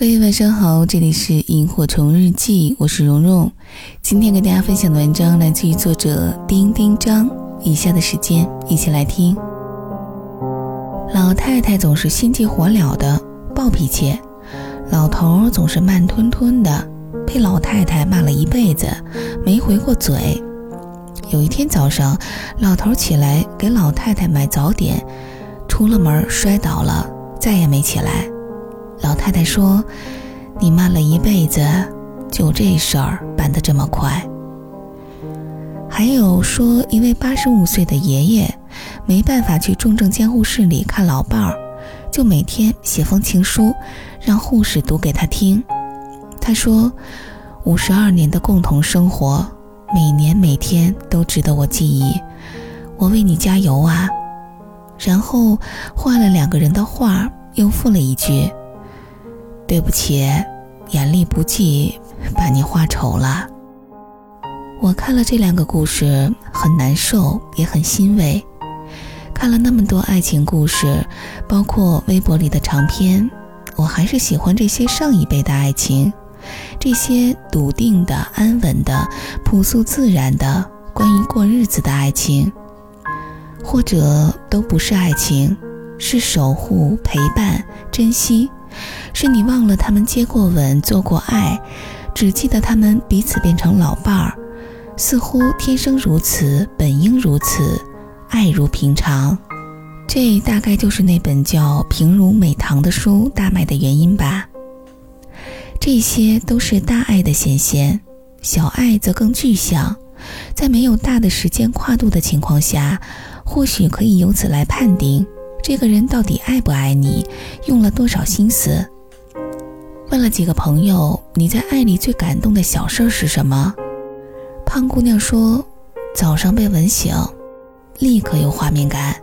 各位晚上好，这里是萤火虫日记，我是蓉蓉。今天跟大家分享的文章来自于作者丁丁张。以下的时间一起来听。老太太总是心急火燎的暴脾气，老头总是慢吞吞的，被老太太骂了一辈子，没回过嘴。有一天早上，老头起来给老太太买早点，出了门摔倒了，再也没起来。老太太说：“你慢了一辈子，就这事儿办得这么快。”还有说，一位八十五岁的爷爷没办法去重症监护室里看老伴儿，就每天写封情书，让护士读给他听。他说：“五十二年的共同生活，每年每天都值得我记忆，我为你加油啊！”然后画了两个人的画，又附了一句。对不起，眼力不济，把你画丑了。我看了这两个故事，很难受，也很欣慰。看了那么多爱情故事，包括微博里的长篇，我还是喜欢这些上一辈的爱情，这些笃定的、安稳的、朴素自然的关于过日子的爱情，或者都不是爱情，是守护、陪伴、珍惜。是你忘了他们接过吻、做过爱，只记得他们彼此变成老伴儿，似乎天生如此，本应如此，爱如平常。这大概就是那本叫《平如美棠》的书大卖的原因吧。这些都是大爱的显现，小爱则更具象。在没有大的时间跨度的情况下，或许可以由此来判定。这个人到底爱不爱你？用了多少心思？问了几个朋友，你在爱里最感动的小事是什么？胖姑娘说：早上被吻醒，立刻有画面感。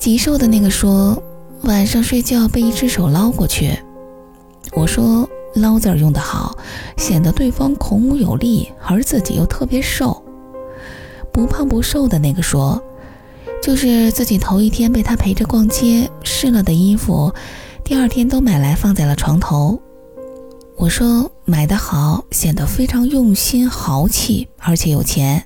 极瘦的那个说：晚上睡觉被一只手捞过去。我说：捞字儿用得好，显得对方孔武有力，而自己又特别瘦。不胖不瘦的那个说。就是自己头一天被他陪着逛街试了的衣服，第二天都买来放在了床头。我说买的好，显得非常用心、豪气，而且有钱。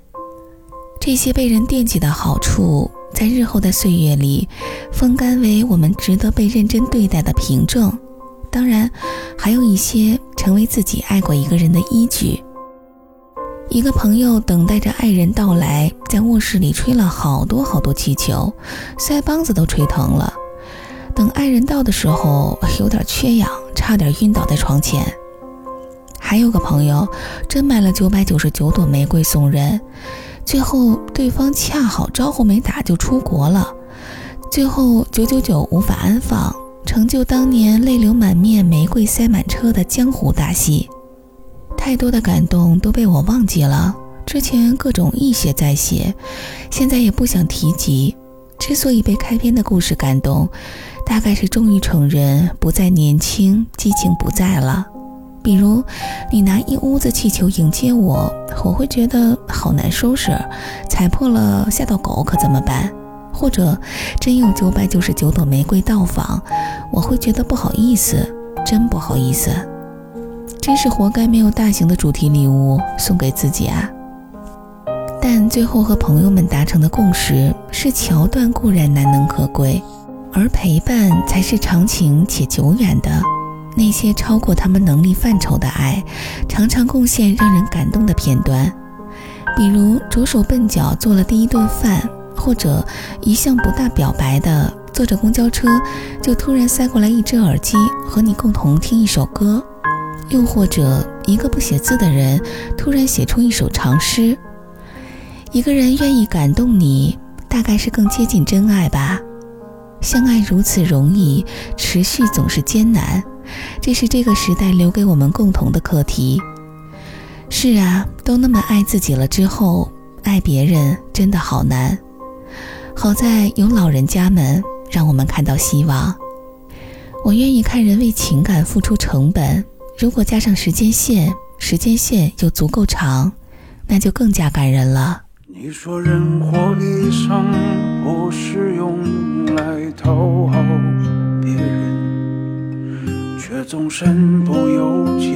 这些被人惦记的好处，在日后的岁月里，风干为我们值得被认真对待的凭证。当然，还有一些成为自己爱过一个人的依据。一个朋友等待着爱人到来，在卧室里吹了好多好多气球，腮帮子都吹疼了。等爱人到的时候，有点缺氧，差点晕倒在床前。还有个朋友真买了九百九十九朵玫瑰送人，最后对方恰好招呼没打就出国了，最后九九九无法安放，成就当年泪流满面、玫瑰塞满车的江湖大戏。太多的感动都被我忘记了，之前各种一写再写，现在也不想提及。之所以被开篇的故事感动，大概是终于承认不再年轻，激情不在了。比如，你拿一屋子气球迎接我，我会觉得好难收拾，踩破了吓到狗可怎么办？或者，真有九百九十九朵玫瑰到访，我会觉得不好意思，真不好意思。真是活该没有大型的主题礼物送给自己啊！但最后和朋友们达成的共识是：桥段固然难能可贵，而陪伴才是长情且久远的。那些超过他们能力范畴的爱，常常贡献让人感动的片段，比如着手笨脚做了第一顿饭，或者一向不大表白的坐着公交车就突然塞过来一只耳机，和你共同听一首歌。又或者，一个不写字的人突然写出一首长诗。一个人愿意感动你，大概是更接近真爱吧。相爱如此容易，持续总是艰难，这是这个时代留给我们共同的课题。是啊，都那么爱自己了之后，爱别人真的好难。好在有老人家们让我们看到希望。我愿意看人为情感付出成本。如果加上时间线，时间线又足够长，那就更加感人了。你说人活一生不是用来讨好别人，却总身不由己，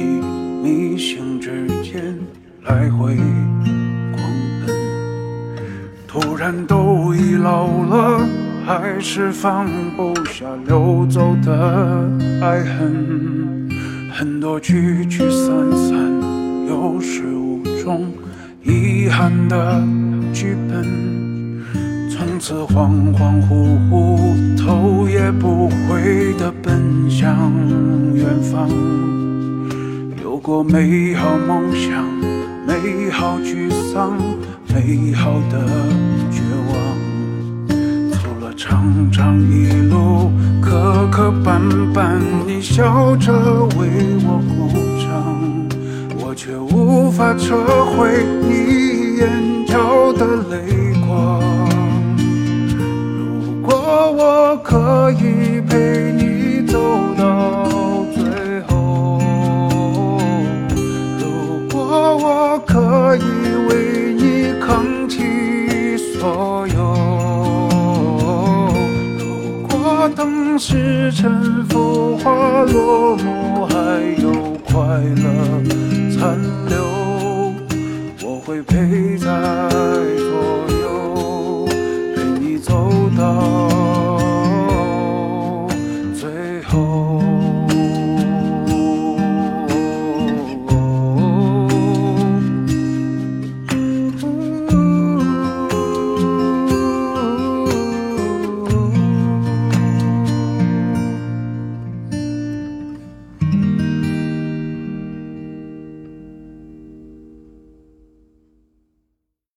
迷醒之间来回狂奔。突然都已老了，还是放不下溜走的爱恨，很多聚聚散散，有始无终，遗憾的剧本。从此恍恍惚惚，头也不回的奔向远方。有过美好梦想，美好沮丧，美好的长长一路，磕磕绊绊，你笑着为我鼓掌，我却无法撤回你眼角的泪光。如果我可以陪你走时辰腐化落幕，还有快乐残留，我会陪在左右。